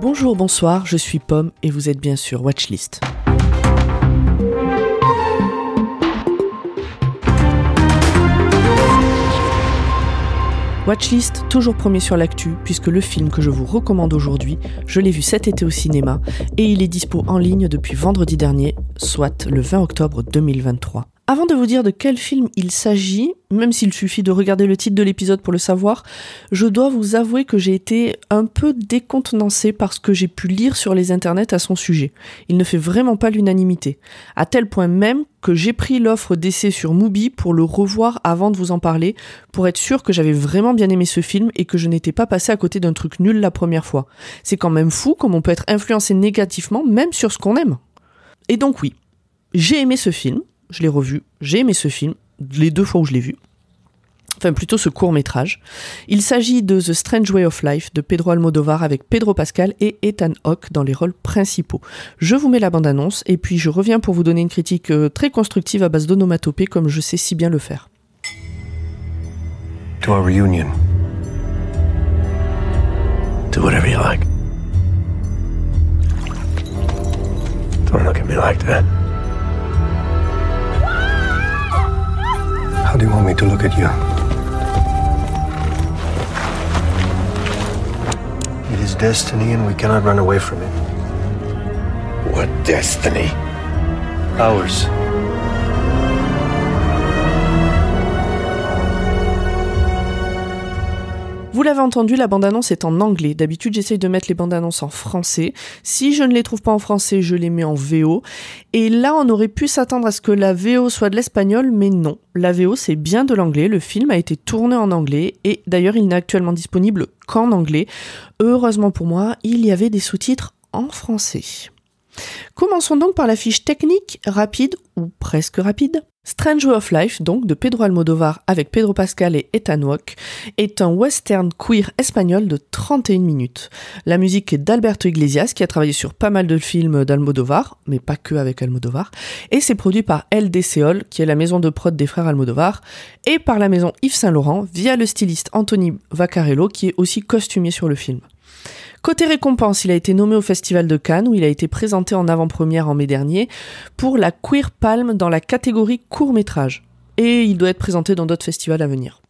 Bonjour, bonsoir, je suis Pomme et vous êtes bien sûr Watchlist. Watchlist, toujours premier sur l'actu, puisque le film que je vous recommande aujourd'hui, je l'ai vu cet été au cinéma, et il est dispo en ligne depuis vendredi dernier, soit le 20 octobre 2023. Avant de vous dire de quel film il s'agit, même s'il suffit de regarder le titre de l'épisode pour le savoir, je dois vous avouer que j'ai été un peu décontenancé par ce que j'ai pu lire sur les internets à son sujet. Il ne fait vraiment pas l'unanimité. À tel point même que j'ai pris l'offre d'essai sur Mubi pour le revoir avant de vous en parler, pour être sûr que j'avais vraiment bien aimé ce film et que je n'étais pas passé à côté d'un truc nul la première fois. C'est quand même fou comme on peut être influencé négativement même sur ce qu'on aime. Et donc oui, j'ai aimé ce film, je l'ai revu, j'ai aimé ce film, les deux fois où je l'ai vu. Enfin, plutôt ce court métrage. Il s'agit de The Strange Way of Life de Pedro Almodovar avec Pedro Pascal et Ethan Hawke dans les rôles principaux. Je vous mets la bande-annonce et puis je reviens pour vous donner une critique euh, très constructive à base d'onomatopée comme je sais si bien le faire. To our reunion. Do whatever you like. Don't look at me like that. Do you want me to look at you? It is destiny and we cannot run away from it. What destiny? Ours. Vous l'avez entendu, la bande-annonce est en anglais. D'habitude, j'essaye de mettre les bandes-annonces en français. Si je ne les trouve pas en français, je les mets en VO. Et là, on aurait pu s'attendre à ce que la VO soit de l'espagnol, mais non. La VO, c'est bien de l'anglais. Le film a été tourné en anglais. Et d'ailleurs, il n'est actuellement disponible qu'en anglais. Heureusement pour moi, il y avait des sous-titres en français. Commençons donc par la fiche technique rapide, ou presque rapide. Strange Way of Life, donc de Pedro Almodovar avec Pedro Pascal et Ethan Hawke, est un western queer espagnol de 31 minutes. La musique est d'Alberto Iglesias qui a travaillé sur pas mal de films d'Almodovar, mais pas que avec Almodovar, et c'est produit par LD Seol, qui est la maison de prod des frères Almodovar, et par la maison Yves Saint Laurent via le styliste Anthony Vaccarello qui est aussi costumier sur le film. Côté récompense, il a été nommé au Festival de Cannes où il a été présenté en avant-première en mai dernier pour la Queer Palm dans la catégorie court métrage. Et il doit être présenté dans d'autres festivals à venir.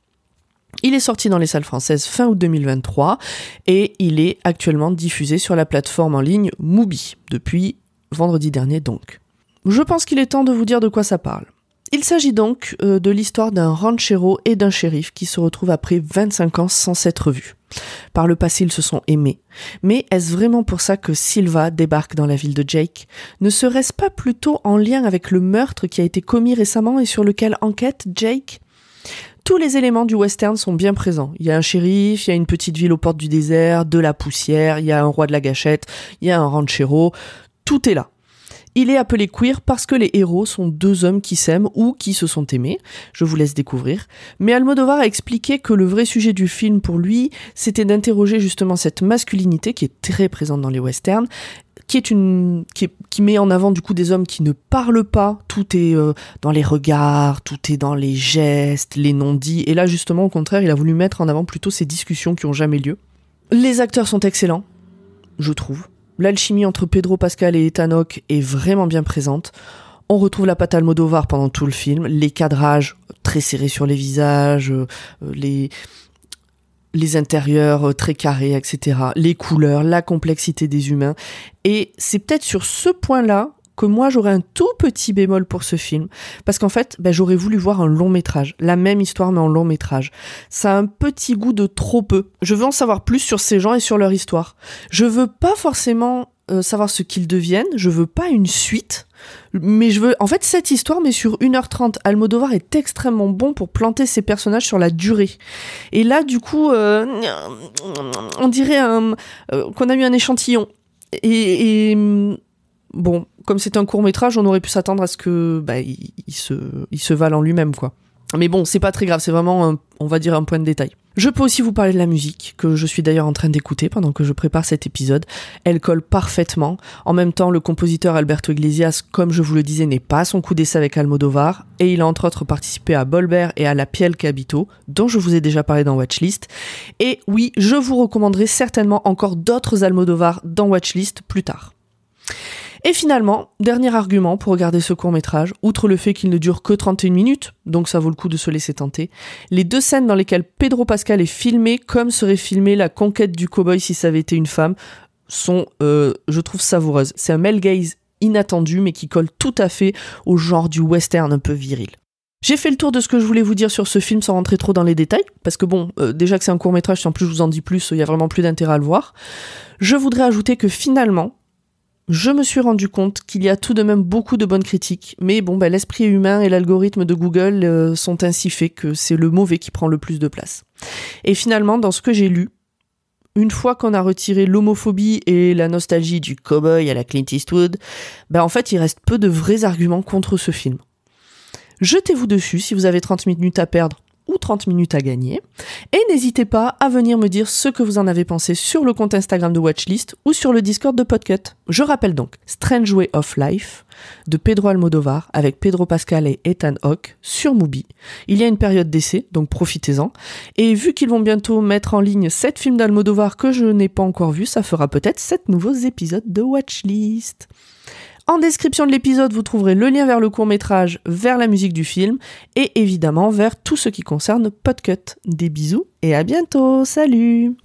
Il est sorti dans les salles françaises fin août 2023 et il est actuellement diffusé sur la plateforme en ligne Mubi depuis vendredi dernier donc. Je pense qu'il est temps de vous dire de quoi ça parle. Il s'agit donc euh, de l'histoire d'un ranchero et d'un shérif qui se retrouvent après 25 ans sans s'être vus. Par le passé, ils se sont aimés. Mais est-ce vraiment pour ça que Silva débarque dans la ville de Jake? Ne serait-ce pas plutôt en lien avec le meurtre qui a été commis récemment et sur lequel enquête Jake? Tous les éléments du western sont bien présents. Il y a un shérif, il y a une petite ville aux portes du désert, de la poussière, il y a un roi de la gâchette, il y a un ranchero, tout est là. Il est appelé queer parce que les héros sont deux hommes qui s'aiment ou qui se sont aimés. Je vous laisse découvrir. Mais Almodovar a expliqué que le vrai sujet du film pour lui, c'était d'interroger justement cette masculinité qui est très présente dans les westerns qui est une met en avant du coup des hommes qui ne parlent pas tout est euh, dans les regards tout est dans les gestes les non-dits et là justement au contraire il a voulu mettre en avant plutôt ces discussions qui ont jamais lieu les acteurs sont excellents je trouve L'alchimie entre Pedro Pascal et Ethan Hawke est vraiment bien présente. On retrouve la patte Almodovar pendant tout le film, les cadrages très serrés sur les visages, euh, les les intérieurs euh, très carrés, etc. Les couleurs, la complexité des humains. Et c'est peut-être sur ce point-là que moi j'aurais un tout petit bémol pour ce film. Parce qu'en fait ben, j'aurais voulu voir un long métrage. La même histoire mais en long métrage. Ça a un petit goût de trop peu. Je veux en savoir plus sur ces gens et sur leur histoire. Je veux pas forcément euh, savoir ce qu'ils deviennent. Je veux pas une suite. Mais je veux en fait cette histoire mais sur 1h30 Almodovar est extrêmement bon pour planter ses personnages sur la durée. Et là du coup euh, on dirait euh, qu'on a eu un échantillon. Et, et bon, comme c'est un court métrage, on aurait pu s'attendre à ce que bah, il, se, il se vale en lui-même, quoi. Mais bon, c'est pas très grave, c'est vraiment, un, on va dire, un point de détail. Je peux aussi vous parler de la musique, que je suis d'ailleurs en train d'écouter pendant que je prépare cet épisode. Elle colle parfaitement. En même temps, le compositeur Alberto Iglesias, comme je vous le disais, n'est pas son coup d'essai avec Almodovar, et il a entre autres participé à Bolbert et à La Piel Cabito, dont je vous ai déjà parlé dans Watchlist. Et oui, je vous recommanderai certainement encore d'autres Almodovar dans Watchlist plus tard. Et finalement, dernier argument pour regarder ce court métrage, outre le fait qu'il ne dure que 31 minutes, donc ça vaut le coup de se laisser tenter, les deux scènes dans lesquelles Pedro Pascal est filmé comme serait filmée la conquête du cowboy si ça avait été une femme, sont, euh, je trouve, savoureuses. C'est un male gaze inattendu mais qui colle tout à fait au genre du western un peu viril. J'ai fait le tour de ce que je voulais vous dire sur ce film sans rentrer trop dans les détails, parce que bon, euh, déjà que c'est un court métrage, si en plus je vous en dis plus, il y a vraiment plus d'intérêt à le voir. Je voudrais ajouter que finalement, je me suis rendu compte qu'il y a tout de même beaucoup de bonnes critiques, mais bon, bah, l'esprit humain et l'algorithme de Google euh, sont ainsi faits que c'est le mauvais qui prend le plus de place. Et finalement, dans ce que j'ai lu, une fois qu'on a retiré l'homophobie et la nostalgie du cowboy à la Clint Eastwood, bah en fait, il reste peu de vrais arguments contre ce film. Jetez-vous dessus si vous avez 30 minutes à perdre ou 30 minutes à gagner. Et n'hésitez pas à venir me dire ce que vous en avez pensé sur le compte Instagram de Watchlist ou sur le Discord de Podcut. Je rappelle donc Strange Way of Life de Pedro Almodovar avec Pedro Pascal et Ethan Hawke sur Mubi. Il y a une période d'essai, donc profitez-en. Et vu qu'ils vont bientôt mettre en ligne 7 films d'Almodovar que je n'ai pas encore vus, ça fera peut-être 7 nouveaux épisodes de Watchlist. En description de l'épisode, vous trouverez le lien vers le court métrage, vers la musique du film et évidemment vers tout ce qui concerne Podcut. Des bisous et à bientôt. Salut.